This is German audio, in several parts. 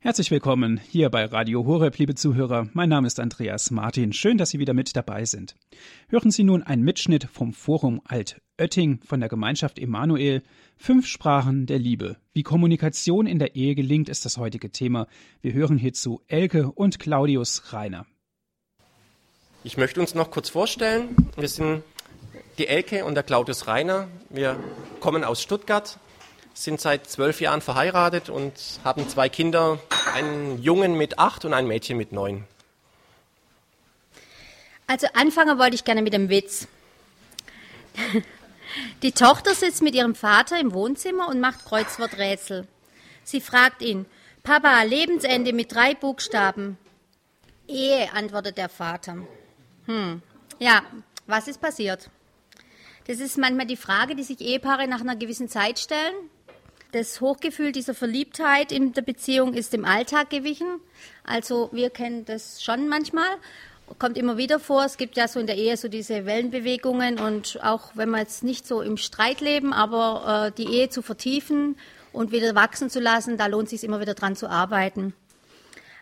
Herzlich willkommen hier bei Radio Horeb, liebe Zuhörer. Mein Name ist Andreas Martin. Schön, dass Sie wieder mit dabei sind. Hören Sie nun einen Mitschnitt vom Forum Altötting von der Gemeinschaft Emanuel. Fünf Sprachen der Liebe. Wie Kommunikation in der Ehe gelingt, ist das heutige Thema. Wir hören hierzu Elke und Claudius Reiner. Ich möchte uns noch kurz vorstellen. Wir sind die Elke und der Claudius Reiner. Wir kommen aus Stuttgart, sind seit zwölf Jahren verheiratet und haben zwei Kinder, einen Jungen mit acht und ein Mädchen mit neun. Also anfangen wollte ich gerne mit dem Witz. Die Tochter sitzt mit ihrem Vater im Wohnzimmer und macht Kreuzworträtsel. Sie fragt ihn, Papa, Lebensende mit drei Buchstaben. Ehe, antwortet der Vater. Hm, ja, was ist passiert? Das ist manchmal die Frage, die sich Ehepaare nach einer gewissen Zeit stellen. Das Hochgefühl dieser Verliebtheit in der Beziehung ist dem Alltag gewichen. Also wir kennen das schon manchmal. Kommt immer wieder vor. Es gibt ja so in der Ehe so diese Wellenbewegungen und auch wenn wir jetzt nicht so im Streit leben, aber äh, die Ehe zu vertiefen und wieder wachsen zu lassen, da lohnt es sich immer wieder dran zu arbeiten.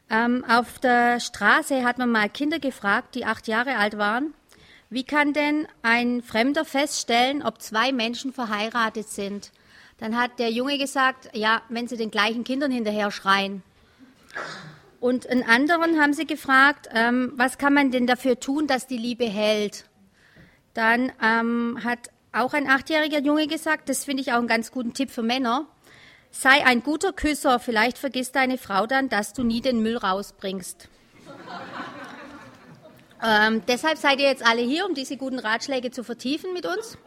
Ähm, auf der Straße hat man mal Kinder gefragt, die acht Jahre alt waren. Wie kann denn ein Fremder feststellen, ob zwei Menschen verheiratet sind? Dann hat der Junge gesagt, ja, wenn sie den gleichen Kindern hinterher schreien. Und einen anderen haben sie gefragt, ähm, was kann man denn dafür tun, dass die Liebe hält? Dann ähm, hat auch ein achtjähriger Junge gesagt, das finde ich auch einen ganz guten Tipp für Männer. Sei ein guter Küsser, vielleicht vergisst deine Frau dann, dass du nie den Müll rausbringst. ähm, deshalb seid ihr jetzt alle hier, um diese guten Ratschläge zu vertiefen mit uns.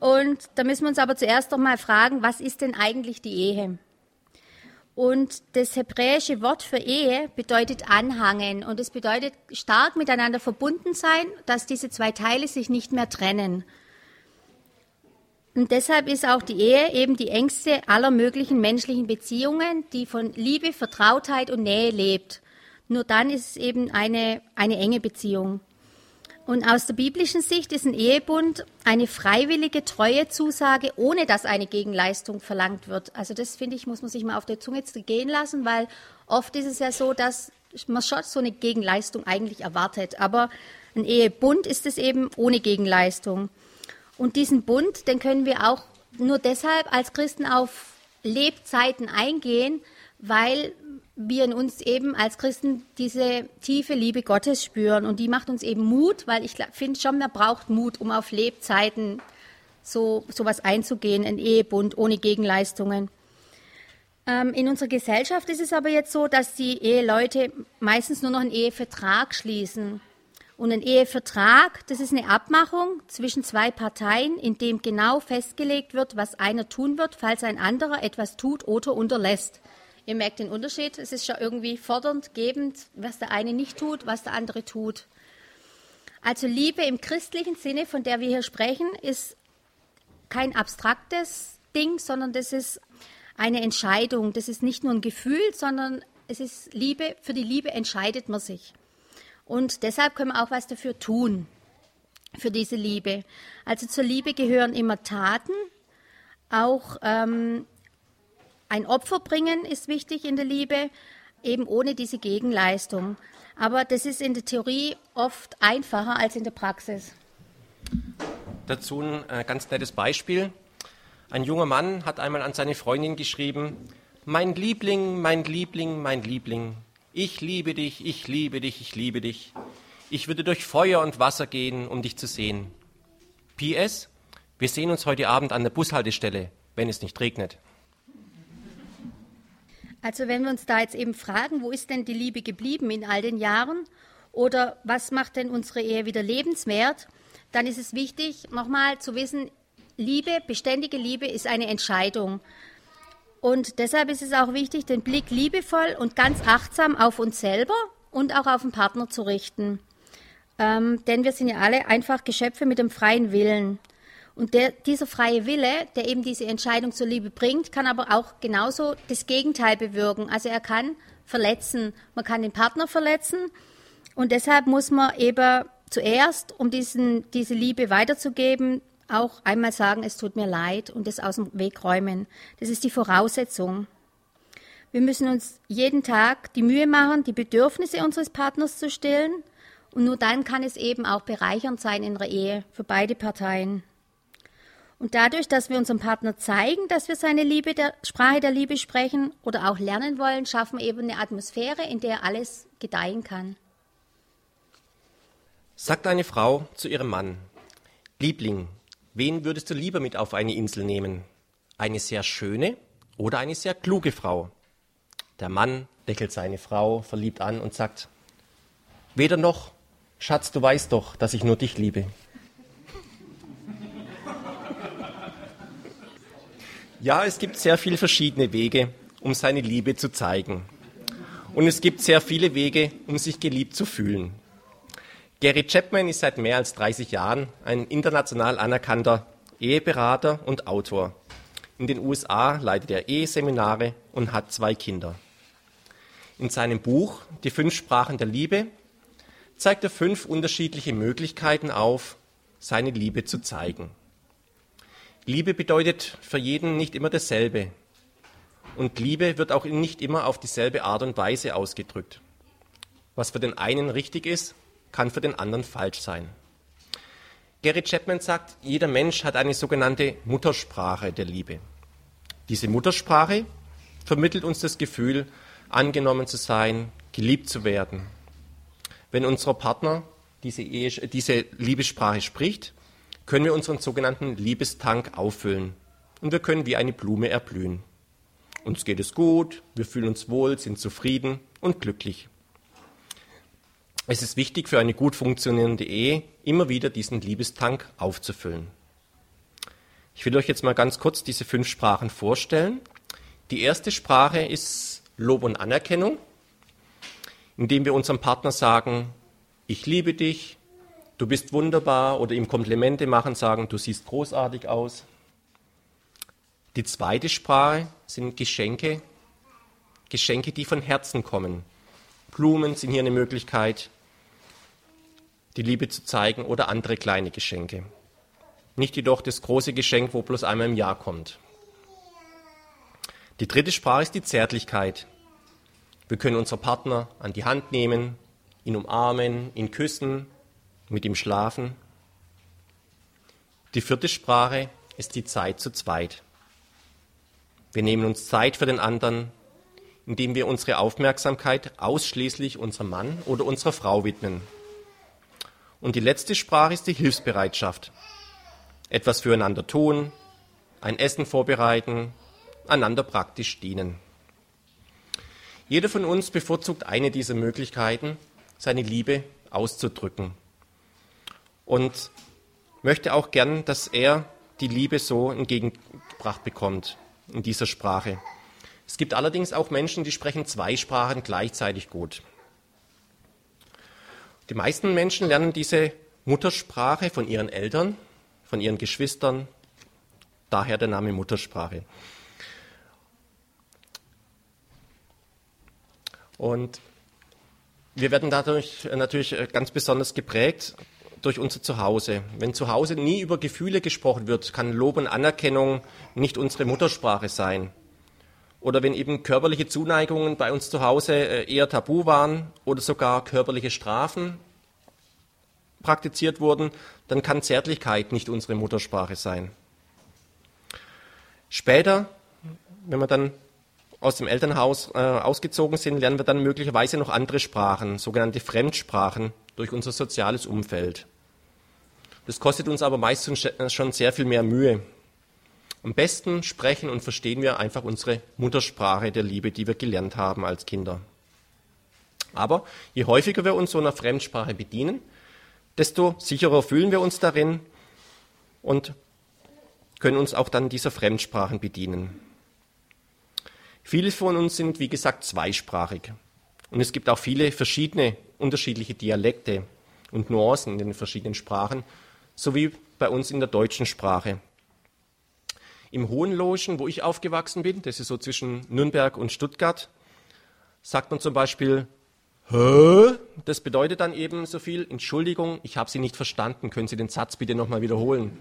Und da müssen wir uns aber zuerst doch mal fragen, was ist denn eigentlich die Ehe? Und das hebräische Wort für Ehe bedeutet anhangen und es bedeutet stark miteinander verbunden sein, dass diese zwei Teile sich nicht mehr trennen. Und deshalb ist auch die Ehe eben die engste aller möglichen menschlichen Beziehungen, die von Liebe, Vertrautheit und Nähe lebt. Nur dann ist es eben eine, eine enge Beziehung. Und aus der biblischen Sicht ist ein Ehebund eine freiwillige treue Zusage, ohne dass eine Gegenleistung verlangt wird. Also das finde ich, muss man sich mal auf der Zunge gehen lassen, weil oft ist es ja so, dass man schon so eine Gegenleistung eigentlich erwartet. Aber ein Ehebund ist es eben ohne Gegenleistung. Und diesen Bund, den können wir auch nur deshalb als Christen auf Lebzeiten eingehen, weil wir in uns eben als Christen diese tiefe Liebe Gottes spüren. Und die macht uns eben Mut, weil ich finde schon, man braucht Mut, um auf Lebzeiten so sowas einzugehen, ein Ehebund ohne Gegenleistungen. Ähm, in unserer Gesellschaft ist es aber jetzt so, dass die Eheleute meistens nur noch einen Ehevertrag schließen. Und ein Ehevertrag, das ist eine Abmachung zwischen zwei Parteien, in dem genau festgelegt wird, was einer tun wird, falls ein anderer etwas tut oder unterlässt. Ihr merkt den Unterschied. Es ist schon irgendwie fordernd, gebend, was der eine nicht tut, was der andere tut. Also Liebe im christlichen Sinne, von der wir hier sprechen, ist kein abstraktes Ding, sondern das ist eine Entscheidung. Das ist nicht nur ein Gefühl, sondern es ist Liebe. Für die Liebe entscheidet man sich. Und deshalb können wir auch was dafür tun, für diese Liebe. Also zur Liebe gehören immer Taten, auch ähm, ein Opfer bringen ist wichtig in der Liebe, eben ohne diese Gegenleistung. Aber das ist in der Theorie oft einfacher als in der Praxis. Dazu ein äh, ganz nettes Beispiel. Ein junger Mann hat einmal an seine Freundin geschrieben, mein Liebling, mein Liebling, mein Liebling, ich liebe dich, ich liebe dich, ich liebe dich. Ich würde durch Feuer und Wasser gehen, um dich zu sehen. PS, wir sehen uns heute Abend an der Bushaltestelle, wenn es nicht regnet. Also wenn wir uns da jetzt eben fragen, wo ist denn die Liebe geblieben in all den Jahren oder was macht denn unsere Ehe wieder lebenswert, dann ist es wichtig, nochmal zu wissen, Liebe, beständige Liebe ist eine Entscheidung. Und deshalb ist es auch wichtig, den Blick liebevoll und ganz achtsam auf uns selber und auch auf den Partner zu richten. Ähm, denn wir sind ja alle einfach Geschöpfe mit dem freien Willen. Und der, dieser freie Wille, der eben diese Entscheidung zur Liebe bringt, kann aber auch genauso das Gegenteil bewirken. Also er kann verletzen. Man kann den Partner verletzen. Und deshalb muss man eben zuerst, um diesen, diese Liebe weiterzugeben, auch einmal sagen, es tut mir leid und das aus dem Weg räumen. Das ist die Voraussetzung. Wir müssen uns jeden Tag die Mühe machen, die Bedürfnisse unseres Partners zu stillen. Und nur dann kann es eben auch bereichernd sein in der Ehe für beide Parteien. Und dadurch, dass wir unserem Partner zeigen, dass wir seine Liebe der Sprache der Liebe sprechen oder auch lernen wollen, schaffen wir eben eine Atmosphäre, in der alles gedeihen kann. Sagt eine Frau zu ihrem Mann, Liebling, wen würdest du lieber mit auf eine Insel nehmen? Eine sehr schöne oder eine sehr kluge Frau? Der Mann deckelt seine Frau verliebt an und sagt, weder noch, Schatz, du weißt doch, dass ich nur dich liebe. Ja, es gibt sehr viele verschiedene Wege, um seine Liebe zu zeigen. Und es gibt sehr viele Wege, um sich geliebt zu fühlen. Gary Chapman ist seit mehr als 30 Jahren ein international anerkannter Eheberater und Autor. In den USA leitet er Eheseminare und hat zwei Kinder. In seinem Buch Die fünf Sprachen der Liebe zeigt er fünf unterschiedliche Möglichkeiten auf, seine Liebe zu zeigen. Liebe bedeutet für jeden nicht immer dasselbe. Und Liebe wird auch nicht immer auf dieselbe Art und Weise ausgedrückt. Was für den einen richtig ist, kann für den anderen falsch sein. Gary Chapman sagt, jeder Mensch hat eine sogenannte Muttersprache der Liebe. Diese Muttersprache vermittelt uns das Gefühl, angenommen zu sein, geliebt zu werden. Wenn unser Partner diese, diese Liebessprache spricht, können wir unseren sogenannten Liebestank auffüllen und wir können wie eine Blume erblühen. Uns geht es gut, wir fühlen uns wohl, sind zufrieden und glücklich. Es ist wichtig für eine gut funktionierende Ehe, immer wieder diesen Liebestank aufzufüllen. Ich will euch jetzt mal ganz kurz diese fünf Sprachen vorstellen. Die erste Sprache ist Lob und Anerkennung, indem wir unserem Partner sagen, ich liebe dich, du bist wunderbar oder ihm Komplimente machen, sagen, du siehst großartig aus. Die zweite Sprache sind Geschenke, Geschenke, die von Herzen kommen. Blumen sind hier eine Möglichkeit, die Liebe zu zeigen oder andere kleine Geschenke. Nicht jedoch das große Geschenk, wo bloß einmal im Jahr kommt. Die dritte Sprache ist die Zärtlichkeit. Wir können unseren Partner an die Hand nehmen, ihn umarmen, ihn küssen, mit ihm schlafen. Die vierte Sprache ist die Zeit zu zweit. Wir nehmen uns Zeit für den anderen, indem wir unsere Aufmerksamkeit ausschließlich unserem Mann oder unserer Frau widmen. Und die letzte Sprache ist die Hilfsbereitschaft. Etwas füreinander tun, ein Essen vorbereiten, einander praktisch dienen. Jeder von uns bevorzugt eine dieser Möglichkeiten, seine Liebe auszudrücken. Und möchte auch gern, dass er die Liebe so entgegengebracht bekommt in dieser Sprache. Es gibt allerdings auch Menschen, die sprechen zwei Sprachen gleichzeitig gut. Die meisten Menschen lernen diese Muttersprache von ihren Eltern, von ihren Geschwistern, daher der Name Muttersprache. Und wir werden dadurch natürlich ganz besonders geprägt durch unser Zuhause. Wenn zu Hause nie über Gefühle gesprochen wird, kann Lob und Anerkennung nicht unsere Muttersprache sein. Oder wenn eben körperliche Zuneigungen bei uns zu Hause äh, eher tabu waren oder sogar körperliche Strafen praktiziert wurden, dann kann Zärtlichkeit nicht unsere Muttersprache sein. Später, wenn wir dann aus dem Elternhaus äh, ausgezogen sind, lernen wir dann möglicherweise noch andere Sprachen, sogenannte Fremdsprachen, durch unser soziales Umfeld. Das kostet uns aber meistens schon sehr viel mehr Mühe. Am besten sprechen und verstehen wir einfach unsere Muttersprache der Liebe, die wir gelernt haben als Kinder. Aber je häufiger wir uns so einer Fremdsprache bedienen, desto sicherer fühlen wir uns darin und können uns auch dann dieser Fremdsprachen bedienen. Viele von uns sind, wie gesagt, zweisprachig. Und es gibt auch viele verschiedene, unterschiedliche Dialekte und Nuancen in den verschiedenen Sprachen, sowie bei uns in der deutschen Sprache. Im Hohenlohen, wo ich aufgewachsen bin, das ist so zwischen Nürnberg und Stuttgart, sagt man zum Beispiel Hä? Das bedeutet dann eben so viel, Entschuldigung, ich habe Sie nicht verstanden, können Sie den Satz bitte nochmal wiederholen?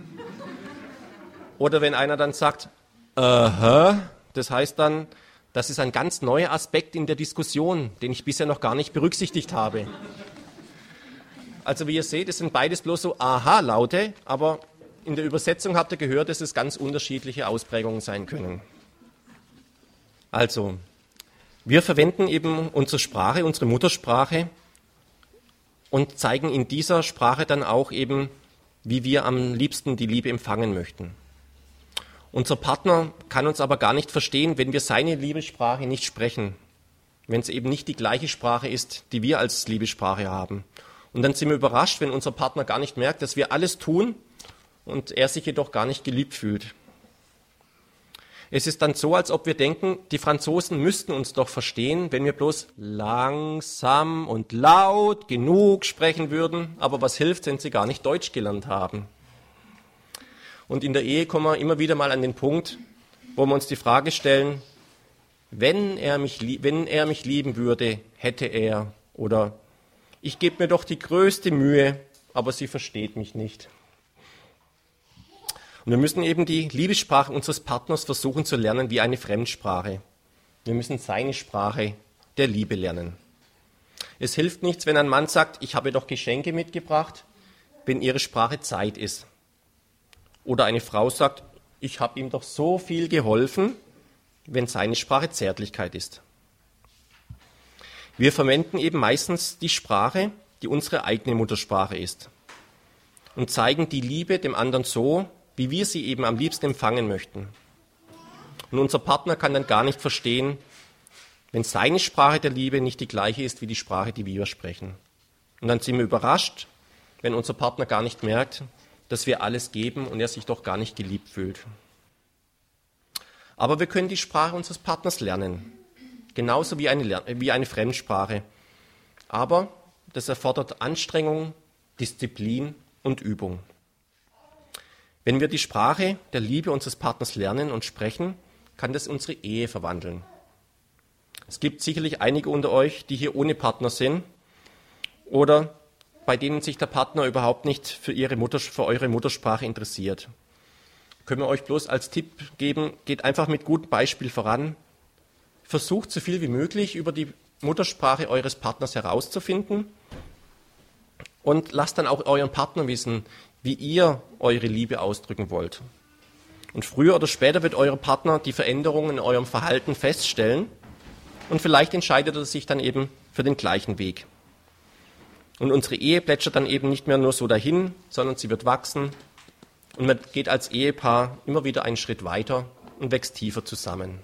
Oder wenn einer dann sagt, aha, das heißt dann, Das ist ein ganz neuer Aspekt in der Diskussion, den ich bisher noch gar nicht berücksichtigt habe. Also wie ihr seht, es sind beides bloß so Aha-Laute, aber in der Übersetzung habt ihr gehört, dass es ganz unterschiedliche Ausprägungen sein können. Also, wir verwenden eben unsere Sprache, unsere Muttersprache und zeigen in dieser Sprache dann auch eben, wie wir am liebsten die Liebe empfangen möchten. Unser Partner kann uns aber gar nicht verstehen, wenn wir seine Liebessprache nicht sprechen, wenn es eben nicht die gleiche Sprache ist, die wir als Liebessprache haben. Und dann sind wir überrascht, wenn unser Partner gar nicht merkt, dass wir alles tun und er sich jedoch gar nicht geliebt fühlt. Es ist dann so, als ob wir denken, die Franzosen müssten uns doch verstehen, wenn wir bloß langsam und laut genug sprechen würden. Aber was hilft, wenn sie gar nicht Deutsch gelernt haben? Und in der Ehe kommen wir immer wieder mal an den Punkt, wo wir uns die Frage stellen, wenn er mich, wenn er mich lieben würde, hätte er oder ich gebe mir doch die größte Mühe, aber sie versteht mich nicht. Und wir müssen eben die Liebessprache unseres Partners versuchen zu lernen wie eine Fremdsprache. Wir müssen seine Sprache der Liebe lernen. Es hilft nichts, wenn ein Mann sagt, ich habe doch Geschenke mitgebracht, wenn ihre Sprache Zeit ist. Oder eine Frau sagt, ich habe ihm doch so viel geholfen, wenn seine Sprache Zärtlichkeit ist. Wir verwenden eben meistens die Sprache, die unsere eigene Muttersprache ist und zeigen die Liebe dem anderen so, wie wir sie eben am liebsten empfangen möchten. Und unser Partner kann dann gar nicht verstehen, wenn seine Sprache der Liebe nicht die gleiche ist wie die Sprache, die wir sprechen. Und dann sind wir überrascht, wenn unser Partner gar nicht merkt, dass wir alles geben und er sich doch gar nicht geliebt fühlt. Aber wir können die Sprache unseres Partners lernen, genauso wie eine, wie eine Fremdsprache. Aber das erfordert Anstrengung, Disziplin und Übung. Wenn wir die Sprache der Liebe unseres Partners lernen und sprechen, kann das unsere Ehe verwandeln. Es gibt sicherlich einige unter euch, die hier ohne Partner sind oder bei denen sich der Partner überhaupt nicht für, ihre Mutter, für eure Muttersprache interessiert. Können wir euch bloß als Tipp geben, geht einfach mit gutem Beispiel voran. Versucht so viel wie möglich über die Muttersprache eures Partners herauszufinden und lasst dann auch euren Partner wissen, wie ihr eure Liebe ausdrücken wollt. Und früher oder später wird euer Partner die Veränderungen in eurem Verhalten feststellen und vielleicht entscheidet er sich dann eben für den gleichen Weg. Und unsere Ehe plätschert dann eben nicht mehr nur so dahin, sondern sie wird wachsen. Und man geht als Ehepaar immer wieder einen Schritt weiter und wächst tiefer zusammen.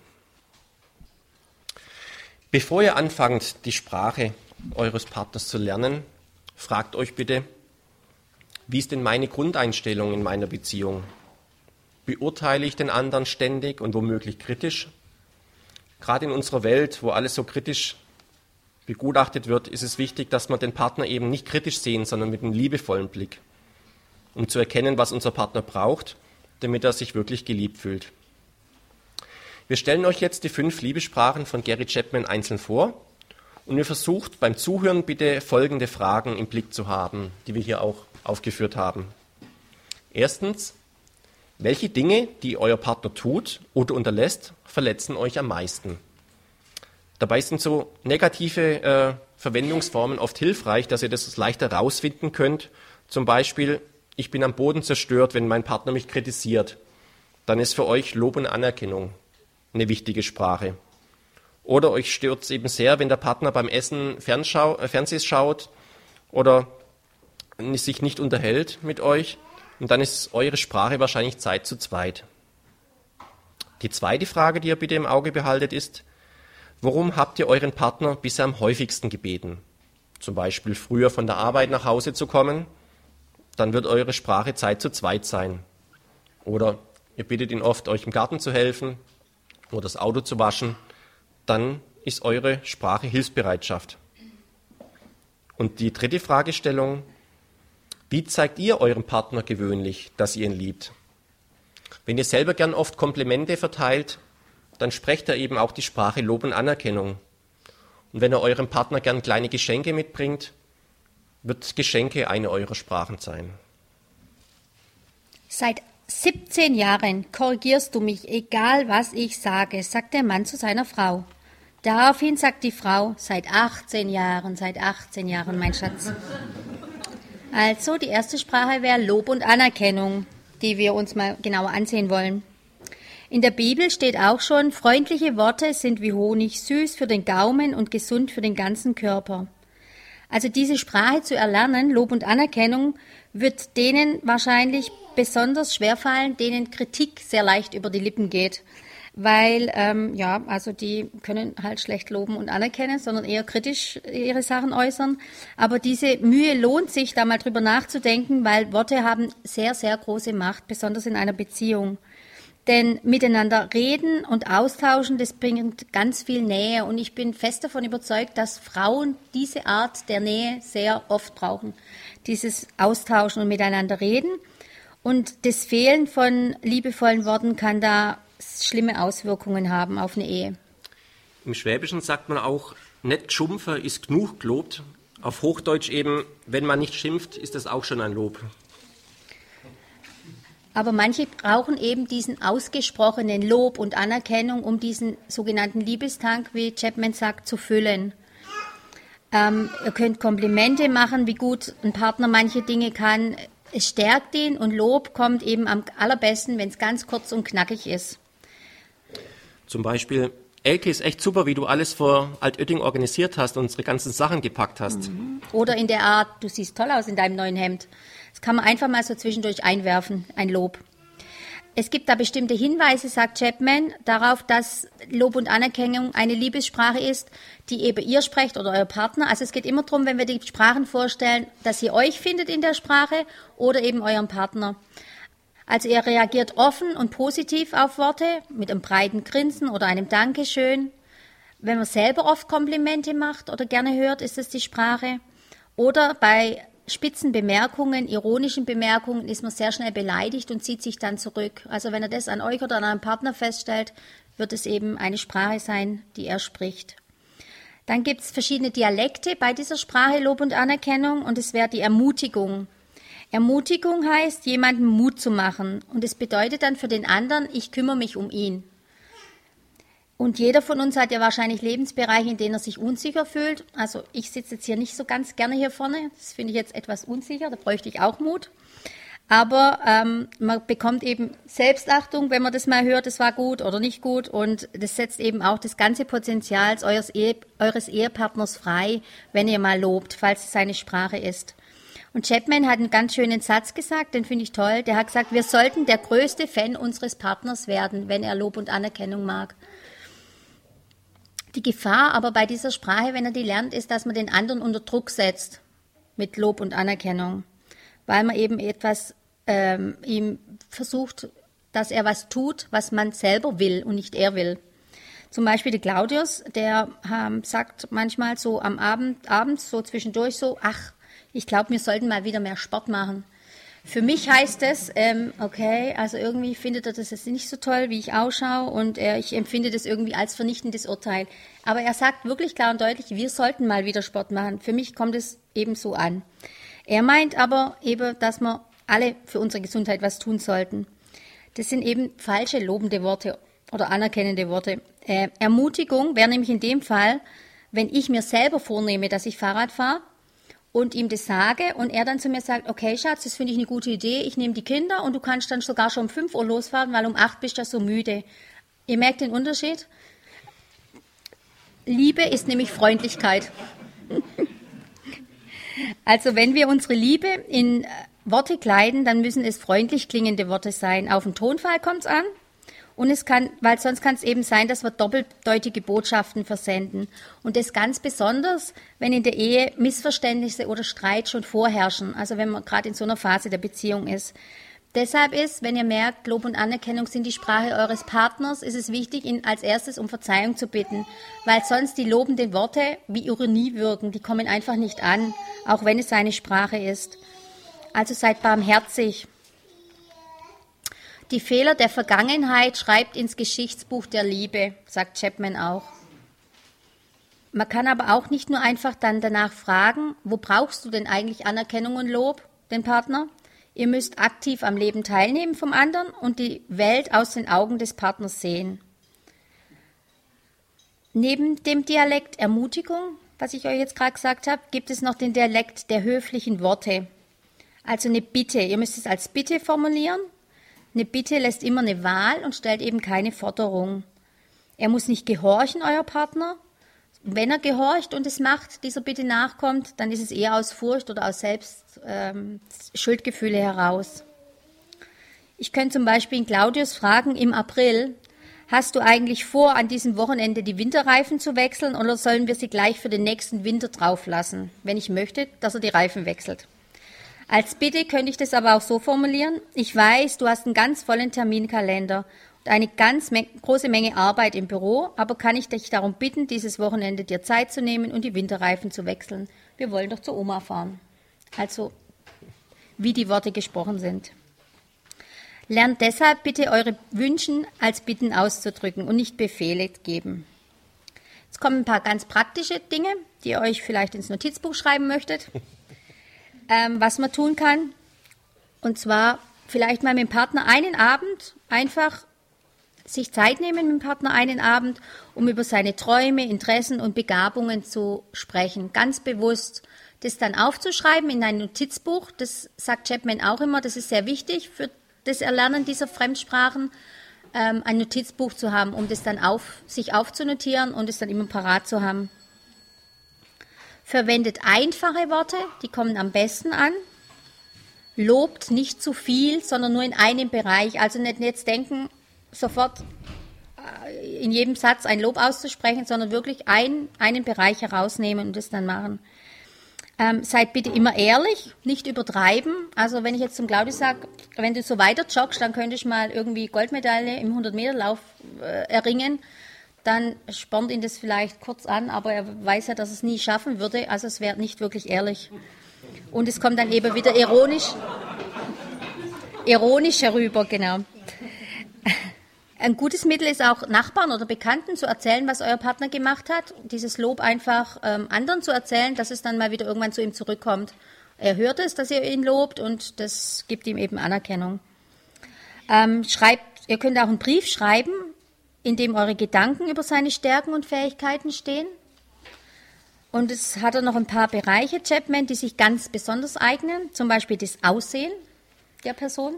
Bevor ihr anfangt, die Sprache eures Partners zu lernen, fragt euch bitte, wie ist denn meine Grundeinstellung in meiner Beziehung? Beurteile ich den anderen ständig und womöglich kritisch? Gerade in unserer Welt, wo alles so kritisch begutachtet wird, ist es wichtig, dass wir den Partner eben nicht kritisch sehen, sondern mit einem liebevollen Blick, um zu erkennen, was unser Partner braucht, damit er sich wirklich geliebt fühlt. Wir stellen euch jetzt die fünf Liebesprachen von Gary Chapman einzeln vor und ihr versucht beim Zuhören bitte folgende Fragen im Blick zu haben, die wir hier auch aufgeführt haben. Erstens, welche Dinge, die euer Partner tut oder unterlässt, verletzen euch am meisten? Dabei sind so negative äh, Verwendungsformen oft hilfreich, dass ihr das leichter rausfinden könnt. Zum Beispiel, ich bin am Boden zerstört, wenn mein Partner mich kritisiert. Dann ist für euch Lob und Anerkennung eine wichtige Sprache. Oder euch stört es eben sehr, wenn der Partner beim Essen Fernschau äh, Fernseh schaut oder sich nicht unterhält mit euch. Und dann ist eure Sprache wahrscheinlich Zeit zu zweit. Die zweite Frage, die ihr bitte im Auge behaltet, ist, Worum habt ihr euren Partner bisher am häufigsten gebeten? Zum Beispiel früher von der Arbeit nach Hause zu kommen, dann wird eure Sprache Zeit zu zweit sein. Oder ihr bittet ihn oft, euch im Garten zu helfen oder das Auto zu waschen, dann ist eure Sprache Hilfsbereitschaft. Und die dritte Fragestellung, wie zeigt ihr eurem Partner gewöhnlich, dass ihr ihn liebt? Wenn ihr selber gern oft Komplimente verteilt, dann sprecht er eben auch die Sprache Lob und Anerkennung. Und wenn er eurem Partner gern kleine Geschenke mitbringt, wird Geschenke eine eurer Sprachen sein. Seid 17 Jahren korrigierst du mich, egal was ich sage, sagt der Mann zu seiner Frau. Daraufhin sagt die Frau, seit 18 Jahren, seit 18 Jahren, mein Schatz. Also, die erste Sprache wäre Lob und Anerkennung, die wir uns mal genauer ansehen wollen. In der Bibel steht auch schon, freundliche Worte sind wie Honig, süß für den Gaumen und gesund für den ganzen Körper. Also diese Sprache zu erlernen, Lob und Anerkennung, wird denen wahrscheinlich besonders schwerfallen, denen Kritik sehr leicht über die Lippen geht. Weil, ähm, ja, also die können halt schlecht loben und anerkennen, sondern eher kritisch ihre Sachen äußern. Aber diese Mühe lohnt sich, da mal drüber nachzudenken, weil Worte haben sehr, sehr große Macht, besonders in einer Beziehung. Denn miteinander reden und austauschen, das bringt ganz viel Nähe. Und ich bin fest davon überzeugt, dass Frauen diese Art der Nähe sehr oft brauchen. Dieses Austauschen und miteinander reden. Und das Fehlen von liebevollen Worten kann da schlimme Auswirkungen haben auf eine Ehe. Im Schwäbischen sagt man auch, nicht schumpfe ist genug gelobt. Auf Hochdeutsch eben, wenn man nicht schimpft, ist das auch schon ein Lob. Aber manche brauchen eben diesen ausgesprochenen Lob und Anerkennung, um diesen sogenannten Liebestank, wie Chapman sagt, zu füllen. Ähm, ihr könnt Komplimente machen, wie gut ein Partner manche Dinge kann. Es stärkt ihn und Lob kommt eben am allerbesten, wenn es ganz kurz und knackig ist. Zum Beispiel, Elke ist echt super, wie du alles vor Altötting organisiert hast und unsere ganzen Sachen gepackt hast. Mhm. Oder in der Art, du siehst toll aus in deinem neuen Hemd. Das kann man einfach mal so zwischendurch einwerfen, ein Lob. Es gibt da bestimmte Hinweise, sagt Chapman, darauf, dass Lob und Anerkennung eine Liebessprache ist, die eben ihr sprecht oder euer Partner. Also es geht immer darum, wenn wir die Sprachen vorstellen, dass ihr euch findet in der Sprache oder eben euren Partner. Also er reagiert offen und positiv auf Worte mit einem breiten Grinsen oder einem Dankeschön. Wenn man selber oft Komplimente macht oder gerne hört, ist es die Sprache. Oder bei spitzen Bemerkungen, ironischen Bemerkungen ist man sehr schnell beleidigt und zieht sich dann zurück. Also wenn er das an euch oder an einem Partner feststellt, wird es eben eine Sprache sein, die er spricht. Dann gibt es verschiedene Dialekte bei dieser Sprache Lob und Anerkennung und es wäre die Ermutigung. Ermutigung heißt, jemandem Mut zu machen und es bedeutet dann für den anderen, ich kümmere mich um ihn. Und jeder von uns hat ja wahrscheinlich Lebensbereiche, in denen er sich unsicher fühlt. Also ich sitze jetzt hier nicht so ganz gerne hier vorne. Das finde ich jetzt etwas unsicher. Da bräuchte ich auch Mut. Aber ähm, man bekommt eben Selbstachtung, wenn man das mal hört, das war gut oder nicht gut. Und das setzt eben auch das ganze Potenzial eures, Ehe, eures Ehepartners frei, wenn ihr mal lobt, falls es seine Sprache ist. Und Chapman hat einen ganz schönen Satz gesagt, den finde ich toll. Der hat gesagt, wir sollten der größte Fan unseres Partners werden, wenn er Lob und Anerkennung mag. Die Gefahr aber bei dieser Sprache, wenn er die lernt, ist, dass man den anderen unter Druck setzt mit Lob und Anerkennung, weil man eben etwas ähm, ihm versucht, dass er was tut, was man selber will und nicht er will. Zum Beispiel der Claudius, der ähm, sagt manchmal so am Abend, abends so zwischendurch so, ach, ich glaube, wir sollten mal wieder mehr Sport machen. Für mich heißt es, ähm, okay, also irgendwie findet er das jetzt nicht so toll, wie ich ausschaue und äh, ich empfinde das irgendwie als vernichtendes Urteil. Aber er sagt wirklich klar und deutlich, wir sollten mal wieder Sport machen. Für mich kommt es eben so an. Er meint aber eben, dass wir alle für unsere Gesundheit was tun sollten. Das sind eben falsche lobende Worte oder anerkennende Worte. Äh, Ermutigung wäre nämlich in dem Fall, wenn ich mir selber vornehme, dass ich Fahrrad fahre, und ihm das sage und er dann zu mir sagt, okay Schatz, das finde ich eine gute Idee, ich nehme die Kinder und du kannst dann sogar schon um 5 Uhr losfahren, weil um 8 bist du so müde. Ihr merkt den Unterschied? Liebe ist nämlich Freundlichkeit. also wenn wir unsere Liebe in Worte kleiden, dann müssen es freundlich klingende Worte sein. Auf den Tonfall kommt es an. Und es kann, weil sonst kann es eben sein, dass wir doppeldeutige Botschaften versenden. Und das ganz besonders, wenn in der Ehe Missverständnisse oder Streit schon vorherrschen. Also wenn man gerade in so einer Phase der Beziehung ist. Deshalb ist, wenn ihr merkt, Lob und Anerkennung sind die Sprache eures Partners, ist es wichtig, ihn als erstes um Verzeihung zu bitten, weil sonst die lobenden Worte wie Ironie wirken, die kommen einfach nicht an, auch wenn es seine Sprache ist. Also seid barmherzig, die Fehler der Vergangenheit schreibt ins Geschichtsbuch der Liebe, sagt Chapman auch. Man kann aber auch nicht nur einfach dann danach fragen, wo brauchst du denn eigentlich Anerkennung und Lob, den Partner? Ihr müsst aktiv am Leben teilnehmen vom anderen und die Welt aus den Augen des Partners sehen. Neben dem Dialekt Ermutigung, was ich euch jetzt gerade gesagt habe, gibt es noch den Dialekt der höflichen Worte. Also eine Bitte. Ihr müsst es als Bitte formulieren. Eine Bitte lässt immer eine Wahl und stellt eben keine Forderung. Er muss nicht gehorchen, euer Partner. Wenn er gehorcht und es macht, dieser Bitte nachkommt, dann ist es eher aus Furcht oder aus Selbst ähm, heraus. Ich könnte zum Beispiel in Claudius fragen im April, hast du eigentlich vor, an diesem Wochenende die Winterreifen zu wechseln oder sollen wir sie gleich für den nächsten Winter drauf lassen, wenn ich möchte, dass er die Reifen wechselt? Als Bitte könnte ich das aber auch so formulieren. Ich weiß, du hast einen ganz vollen Terminkalender und eine ganz große Menge Arbeit im Büro, aber kann ich dich darum bitten, dieses Wochenende dir Zeit zu nehmen und die Winterreifen zu wechseln? Wir wollen doch zur Oma fahren. Also, wie die Worte gesprochen sind. Lernt deshalb bitte eure Wünschen als Bitten auszudrücken und nicht Befehle geben. Jetzt kommen ein paar ganz praktische Dinge, die ihr euch vielleicht ins Notizbuch schreiben möchtet ähm, was man tun kann. Und zwar vielleicht mal mit dem Partner einen Abend einfach sich Zeit nehmen mit dem Partner einen Abend, um über seine Träume, Interessen und Begabungen zu sprechen. Ganz bewusst das dann aufzuschreiben in ein Notizbuch. Das sagt Chapman auch immer. Das ist sehr wichtig für das Erlernen dieser Fremdsprachen, ähm, ein Notizbuch zu haben, um das dann auf, sich aufzunotieren und es dann immer parat zu haben. Verwendet einfache Worte, die kommen am besten an. Lobt nicht zu viel, sondern nur in einem Bereich. Also nicht jetzt denken, sofort äh, in jedem Satz ein Lob auszusprechen, sondern wirklich ein, einen Bereich herausnehmen und das dann machen. Ähm, seid bitte immer ehrlich, nicht übertreiben. Also wenn ich jetzt zum Claudio sage, wenn du so weiter joggst, dann könnte ich mal irgendwie Goldmedaille im 100-Meter-Lauf äh, erringen dann spornt ihn das vielleicht kurz an, aber er weiß ja, dass es nie schaffen würde. Also es wäre nicht wirklich ehrlich. Und es kommt dann eben wieder ironisch, ironisch herüber, genau. Ein gutes Mittel ist auch Nachbarn oder Bekannten zu erzählen, was euer Partner gemacht hat. Dieses Lob einfach ähm, anderen zu erzählen, dass es dann mal wieder irgendwann zu ihm zurückkommt. Er hört es, dass ihr ihn lobt und das gibt ihm eben Anerkennung. Ähm, schreibt, ihr könnt auch einen Brief schreiben in dem eure Gedanken über seine Stärken und Fähigkeiten stehen. Und es hat er noch ein paar Bereiche, Chapman, die sich ganz besonders eignen, zum Beispiel das Aussehen der Person.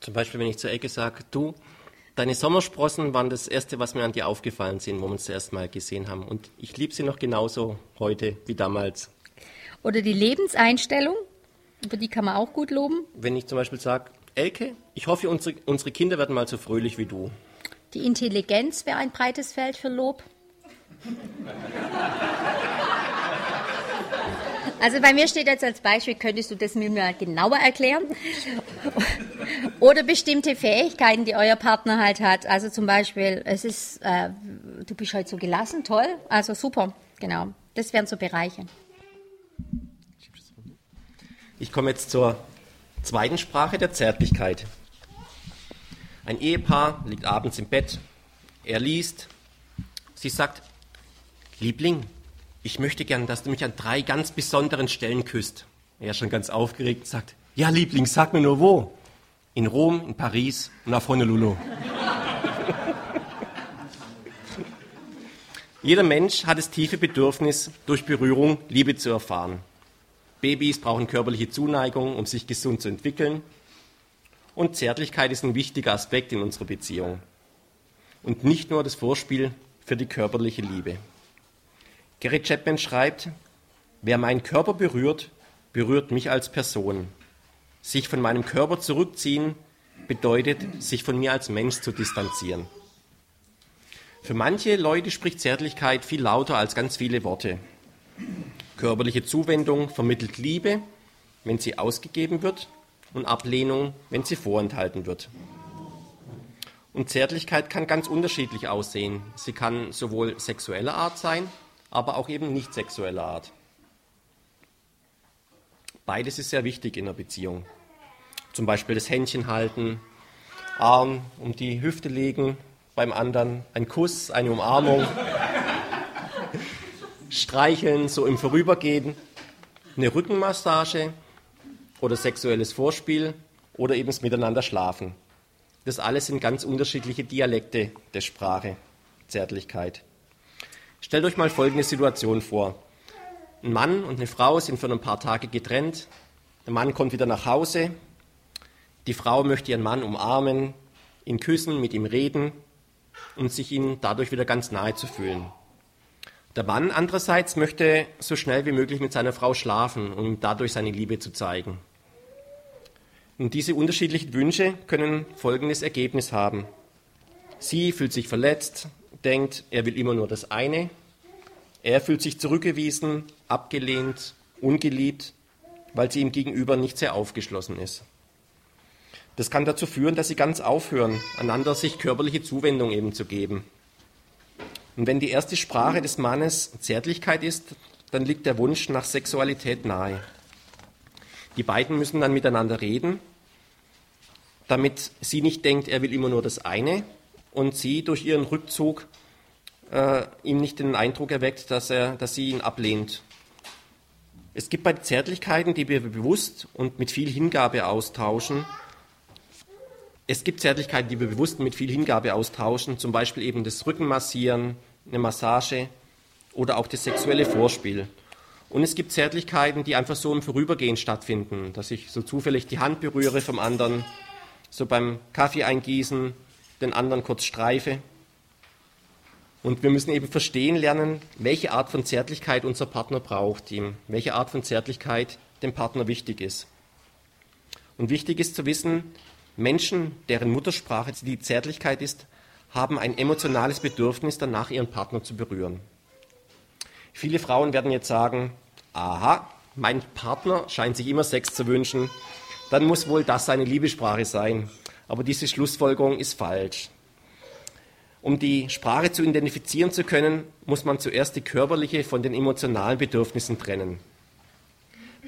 Zum Beispiel, wenn ich zur Ecke sage, du, deine Sommersprossen waren das Erste, was mir an dir aufgefallen sind, wo wir uns zuerst mal gesehen haben. Und ich liebe sie noch genauso heute wie damals. Oder die Lebenseinstellung, über die kann man auch gut loben. Wenn ich zum Beispiel sage, Elke, ich hoffe, unsere, unsere Kinder werden mal so fröhlich wie du. Die Intelligenz wäre ein breites Feld für Lob. Also bei mir steht jetzt als Beispiel, könntest du das mir mal genauer erklären? Oder bestimmte Fähigkeiten, die euer Partner halt hat. Also zum Beispiel, es ist, äh, du bist halt so gelassen, toll. Also super, genau. Das wären so Bereiche. Ich komme jetzt zur zweiten Sprache der Zärtlichkeit. Ein Ehepaar liegt abends im Bett, er liest, sie sagt, Liebling, ich möchte gern, dass du mich an drei ganz besonderen Stellen küsst. Er schon ganz aufgeregt sagt, ja Liebling, sag mir nur wo. In Rom, in Paris und auf Honolulu. Jeder Mensch hat das tiefe Bedürfnis, durch Berührung Liebe zu erfahren. Babys brauchen körperliche Zuneigung, um sich gesund zu entwickeln und Zärtlichkeit ist ein wichtiger Aspekt in unserer Beziehung. Und nicht nur das Vorspiel für die körperliche Liebe. Gary Chapman schreibt, wer meinen Körper berührt, berührt mich als Person. Sich von meinem Körper zurückziehen bedeutet, sich von mir als Mensch zu distanzieren. Für manche Leute spricht Zärtlichkeit viel lauter als ganz viele Worte. Körperliche Zuwendung vermittelt Liebe, wenn sie ausgegeben wird, und Ablehnung, wenn sie vorenthalten wird. Und Zärtlichkeit kann ganz unterschiedlich aussehen. Sie kann sowohl sexueller Art sein, aber auch eben nicht sexueller Art. Beides ist sehr wichtig in einer Beziehung. Zum Beispiel das Händchen halten, Arm um die Hüfte legen, beim anderen ein Kuss, eine Umarmung, streicheln, so im Vorübergehen, eine Rückenmassage oder sexuelles Vorspiel oder eben das Miteinander schlafen. Das alles sind ganz unterschiedliche Dialekte der Sprache, Zärtlichkeit. Stellt euch mal folgende Situation vor. Ein Mann und eine Frau sind für ein paar Tage getrennt. Der Mann kommt wieder nach Hause. Die Frau möchte ihren Mann umarmen, ihn küssen, mit ihm reden und sich ihm dadurch wieder ganz nahe zu fühlen. Der Mann andererseits möchte so schnell wie möglich mit seiner Frau schlafen, um ihm dadurch seine Liebe zu zeigen. Und diese unterschiedlichen Wünsche können folgendes Ergebnis haben. Sie fühlt sich verletzt, denkt, er will immer nur das eine. Er fühlt sich zurückgewiesen, abgelehnt, ungeliebt, weil sie ihm gegenüber nicht sehr aufgeschlossen ist. Das kann dazu führen, dass sie ganz aufhören, einander sich körperliche Zuwendung eben zu geben. Und wenn die erste Sprache des Mannes Zärtlichkeit ist, dann liegt der Wunsch nach Sexualität nahe. Die beiden müssen dann miteinander reden, damit sie nicht denkt, er will immer nur das eine und sie durch ihren Rückzug äh, ihm nicht den Eindruck erweckt, dass, er, dass sie ihn ablehnt. Es gibt bei Zärtlichkeiten, die wir bewusst und mit viel Hingabe austauschen, es gibt Zärtlichkeiten, die wir bewusst mit viel Hingabe austauschen, zum Beispiel eben das Rückenmassieren, eine Massage oder auch das sexuelle Vorspiel. Und es gibt Zärtlichkeiten, die einfach so im Vorübergehen stattfinden, dass ich so zufällig die Hand berühre vom anderen, so beim Kaffee eingießen, den anderen kurz streife. Und wir müssen eben verstehen lernen, welche Art von Zärtlichkeit unser Partner braucht, ihm, welche Art von Zärtlichkeit dem Partner wichtig ist. Und wichtig ist zu wissen, Menschen, deren Muttersprache die Zärtlichkeit ist, haben ein emotionales Bedürfnis danach, ihren Partner zu berühren. Viele Frauen werden jetzt sagen, aha, mein Partner scheint sich immer Sex zu wünschen, dann muss wohl das seine Liebessprache sein. Aber diese Schlussfolgerung ist falsch. Um die Sprache zu identifizieren zu können, muss man zuerst die körperliche von den emotionalen Bedürfnissen trennen.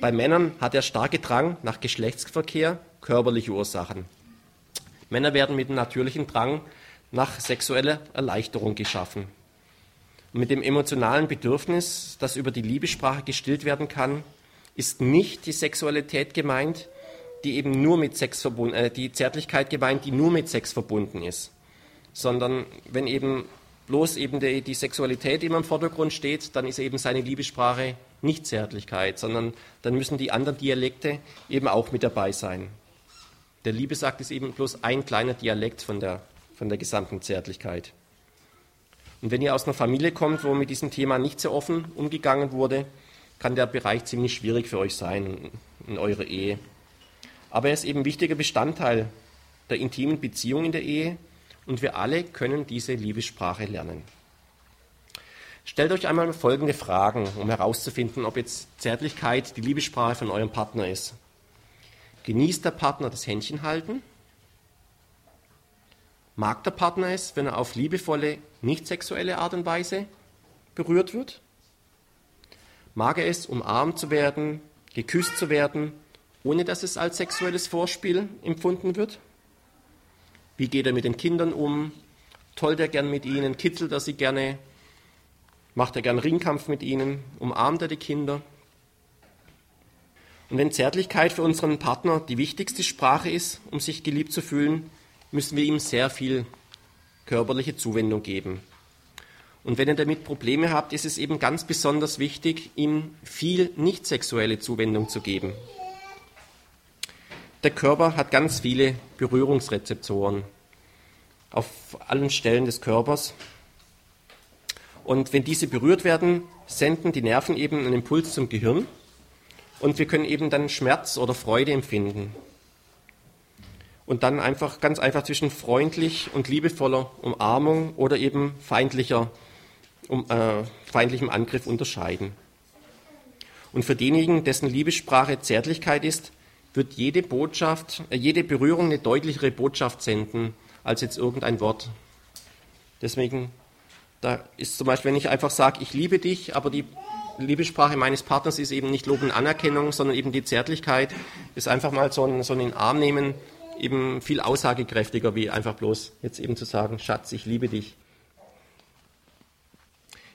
Bei Männern hat der starke Drang nach Geschlechtsverkehr körperliche Ursachen. Männer werden mit dem natürlichen Drang nach sexueller Erleichterung geschaffen. Und mit dem emotionalen Bedürfnis, das über die Liebessprache gestillt werden kann, ist nicht die Sexualität gemeint, die eben nur mit Sex verbunden, äh, die Zärtlichkeit gemeint, die nur mit Sex verbunden ist, sondern wenn eben bloß eben die, die Sexualität immer im Vordergrund steht, dann ist eben seine Liebessprache nicht Zärtlichkeit, sondern dann müssen die anderen Dialekte eben auch mit dabei sein. Der Liebesakt ist eben bloß ein kleiner Dialekt von der, von der gesamten Zärtlichkeit. Und wenn ihr aus einer Familie kommt, wo mit diesem Thema nicht so offen umgegangen wurde, kann der Bereich ziemlich schwierig für euch sein in eurer Ehe. Aber er ist eben wichtiger Bestandteil der intimen Beziehung in der Ehe und wir alle können diese Liebessprache lernen. Stellt euch einmal folgende Fragen, um herauszufinden, ob jetzt Zärtlichkeit die Liebessprache von eurem Partner ist. Genießt der Partner das Händchen halten? Mag der Partner es, wenn er auf liebevolle, nicht sexuelle Art und Weise berührt wird? Mag er es, umarmt zu werden, geküsst zu werden, ohne dass es als sexuelles Vorspiel empfunden wird? Wie geht er mit den Kindern um? Tollt er gern mit ihnen? Kitzelt er sie gerne? Macht er gern Ringkampf mit ihnen? Umarmt er die Kinder? Und wenn Zärtlichkeit für unseren Partner die wichtigste Sprache ist, um sich geliebt zu fühlen, müssen wir ihm sehr viel körperliche Zuwendung geben. Und wenn ihr damit Probleme habt, ist es eben ganz besonders wichtig, ihm viel nicht sexuelle Zuwendung zu geben. Der Körper hat ganz viele Berührungsrezeptoren auf allen Stellen des Körpers. Und wenn diese berührt werden, senden die Nerven eben einen Impuls zum Gehirn und wir können eben dann Schmerz oder Freude empfinden. Und dann einfach ganz einfach zwischen freundlich und liebevoller Umarmung oder eben feindlicher, um, äh, feindlichem Angriff unterscheiden. Und für denjenigen, dessen Liebessprache Zärtlichkeit ist, wird jede Botschaft, äh, jede Berührung eine deutlichere Botschaft senden als jetzt irgendein Wort. Deswegen, da ist zum Beispiel, wenn ich einfach sage, ich liebe dich, aber die Liebessprache meines Partners ist eben nicht Lob und Anerkennung, sondern eben die Zärtlichkeit, ist einfach mal so ein, so ein Arm nehmen, eben viel aussagekräftiger, wie einfach bloß jetzt eben zu sagen, Schatz, ich liebe dich.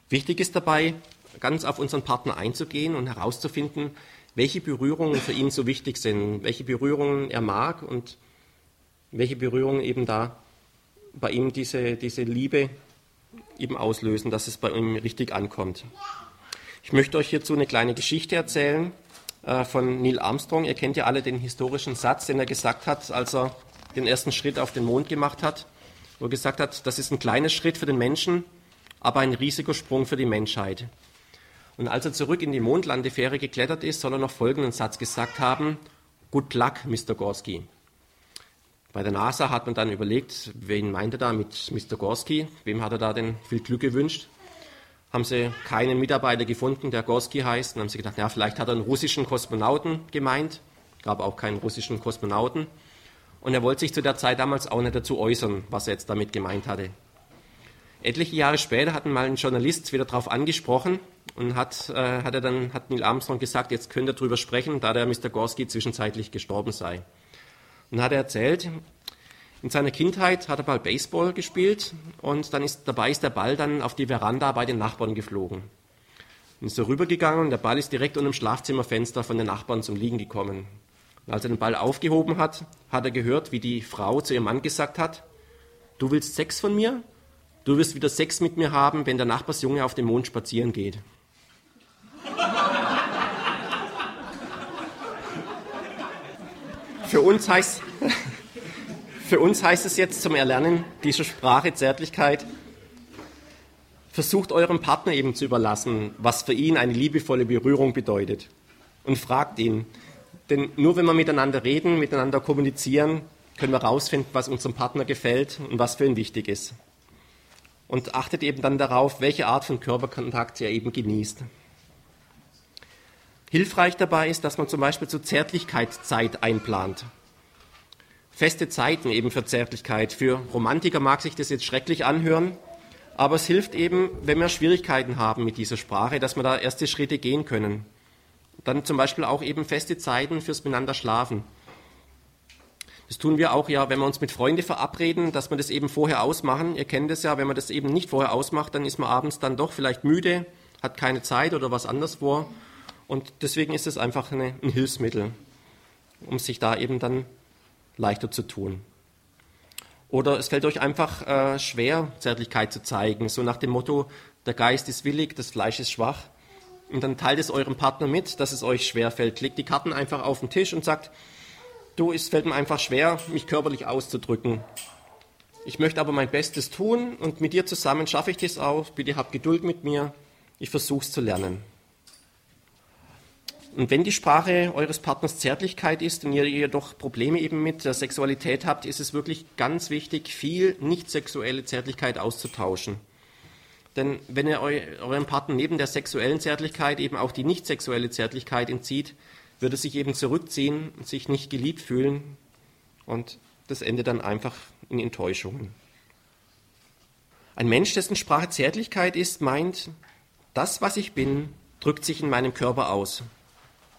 Wichtig ist dabei, ganz auf unseren Partner einzugehen und herauszufinden, welche Berührungen für ihn so wichtig sind, welche Berührungen er mag und welche Berührungen eben da bei ihm diese, diese Liebe eben auslösen, dass es bei ihm richtig ankommt. Ich möchte euch hierzu eine kleine Geschichte erzählen äh, von Neil Armstrong. Ihr kennt ja alle den historischen Satz, den er gesagt hat, als er den ersten Schritt auf den Mond gemacht hat, wo er gesagt hat, das ist ein kleiner Schritt für den Menschen, aber ein riesiger Sprung für die Menschheit. Und als er zurück in die Mondlandefähre geklettert ist, soll er noch folgenden Satz gesagt haben: Good luck, Mr. Gorski. Bei der NASA hat man dann überlegt, wen meint er da mit Mr. Gorski? Wem hat er da denn viel Glück gewünscht? Haben sie keinen Mitarbeiter gefunden, der Gorski heißt. Dann haben sie gedacht, ja, vielleicht hat er einen russischen Kosmonauten gemeint. Gab auch keinen russischen Kosmonauten. Und er wollte sich zu der Zeit damals auch nicht dazu äußern, was er jetzt damit gemeint hatte. Etliche Jahre später hat mal ein Journalist wieder darauf angesprochen und hat, äh, hat er dann hat Neil Armstrong gesagt, jetzt könnt ihr darüber sprechen, da der Mr. Gorski zwischenzeitlich gestorben sei. Und hat er erzählt, in seiner Kindheit hat er mal Baseball gespielt und dann ist, dabei ist der Ball dann auf die Veranda bei den Nachbarn geflogen. Und ist so rübergegangen und der Ball ist direkt unter dem Schlafzimmerfenster von den Nachbarn zum Liegen gekommen. Und als er den Ball aufgehoben hat, hat er gehört, wie die Frau zu ihrem Mann gesagt hat, du willst Sex von mir? Du wirst wieder Sex mit mir haben, wenn der Nachbarsjunge auf dem Mond spazieren geht. Für uns heißt, für uns heißt es jetzt zum Erlernen dieser Sprache Zärtlichkeit, versucht eurem Partner eben zu überlassen, was für ihn eine liebevolle Berührung bedeutet. Und fragt ihn. Denn nur wenn wir miteinander reden, miteinander kommunizieren, können wir herausfinden, was unserem Partner gefällt und was für ihn wichtig ist. Und achtet eben dann darauf, welche Art von Körperkontakt er eben genießt. Hilfreich dabei ist, dass man zum Beispiel zur Zärtlichkeitszeit einplant. Feste Zeiten eben für Zärtlichkeit. Für Romantiker mag sich das jetzt schrecklich anhören, aber es hilft eben, wenn wir Schwierigkeiten haben mit dieser Sprache, dass wir da erste Schritte gehen können. Dann zum Beispiel auch eben feste Zeiten fürs Miteinander schlafen. Das tun wir auch ja, wenn wir uns mit Freunden verabreden, dass wir das eben vorher ausmachen. Ihr kennt es ja, wenn man das eben nicht vorher ausmacht, dann ist man abends dann doch vielleicht müde, hat keine Zeit oder was anderes vor. Und deswegen ist es einfach eine, ein Hilfsmittel, um sich da eben dann leichter zu tun. Oder es fällt euch einfach äh, schwer, Zärtlichkeit zu zeigen, so nach dem Motto, der Geist ist willig, das Fleisch ist schwach. Und dann teilt es eurem Partner mit, dass es euch schwer fällt. Legt die Karten einfach auf den Tisch und sagt, du, es fällt mir einfach schwer, mich körperlich auszudrücken. Ich möchte aber mein Bestes tun und mit dir zusammen schaffe ich das auch. Bitte habt Geduld mit mir. Ich versuche es zu lernen. Und wenn die Sprache eures Partners Zärtlichkeit ist und ihr jedoch Probleme eben mit der Sexualität habt, ist es wirklich ganz wichtig, viel nicht sexuelle Zärtlichkeit auszutauschen. Denn wenn ihr eurem Partner neben der sexuellen Zärtlichkeit eben auch die nicht sexuelle Zärtlichkeit entzieht, wird er sich eben zurückziehen und sich nicht geliebt fühlen und das endet dann einfach in Enttäuschungen. Ein Mensch, dessen Sprache Zärtlichkeit ist, meint, das, was ich bin, drückt sich in meinem Körper aus.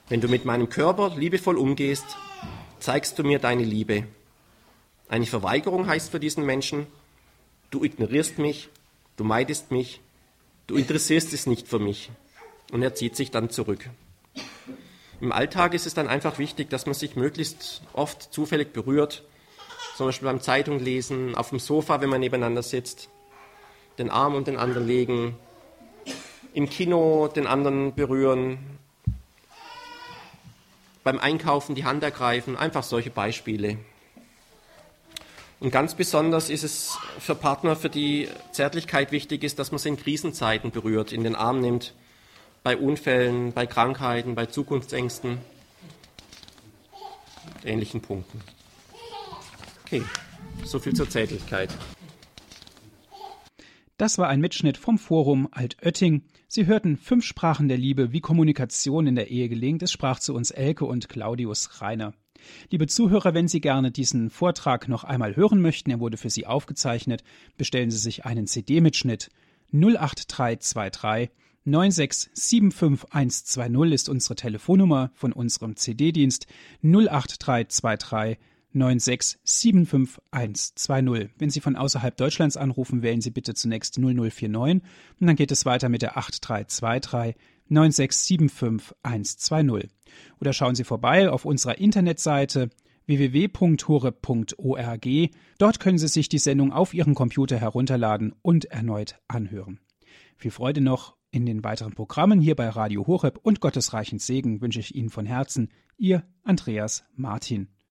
Wenn du mit meinem Körper liebevoll umgehst, zeigst du mir deine Liebe. Eine Verweigerung heißt für diesen Menschen, du ignorierst mich, du meidest mich, du interessierst es nicht für mich. Und er zieht sich dann zurück. Im Alltag ist es dann einfach wichtig, dass man sich möglichst oft zufällig berührt, zum Beispiel beim Zeitung lesen, auf dem Sofa, wenn man nebeneinander sitzt, den Arm um den anderen legen, im Kino den anderen berühren, beim Einkaufen die Hand ergreifen, einfach solche Beispiele. Und ganz besonders ist es für Partner, für die Zärtlichkeit wichtig ist, dass man sie in Krisenzeiten berührt, in den Arm nimmt, bei Unfällen, bei Krankheiten, bei Zukunftsängsten, ähnlichen Punkten. Okay, so viel zur Zärtlichkeit. Das war ein Mitschnitt vom Forum Altötting. Sie hörten fünf Sprachen der Liebe, wie Kommunikation in der Ehe gelingt. Es sprach zu uns Elke und Claudius Reiner. Liebe Zuhörer, wenn Sie gerne diesen Vortrag noch einmal hören möchten, er wurde für Sie aufgezeichnet, bestellen Sie sich einen CD-Mitschnitt 08323 9675120 ist unsere Telefonnummer von unserem CD-Dienst 08323 9675120. Wenn Sie von außerhalb Deutschlands anrufen, wählen Sie bitte zunächst 0049 und dann geht es weiter mit der 8323 9675 120. Oder schauen Sie vorbei auf unserer Internetseite www.hore.org. Dort können Sie sich die Sendung auf Ihrem Computer herunterladen und erneut anhören. Viel Freude noch in den weiteren Programmen hier bei Radio Horeb und gottesreichen Segen wünsche ich Ihnen von Herzen. Ihr Andreas Martin.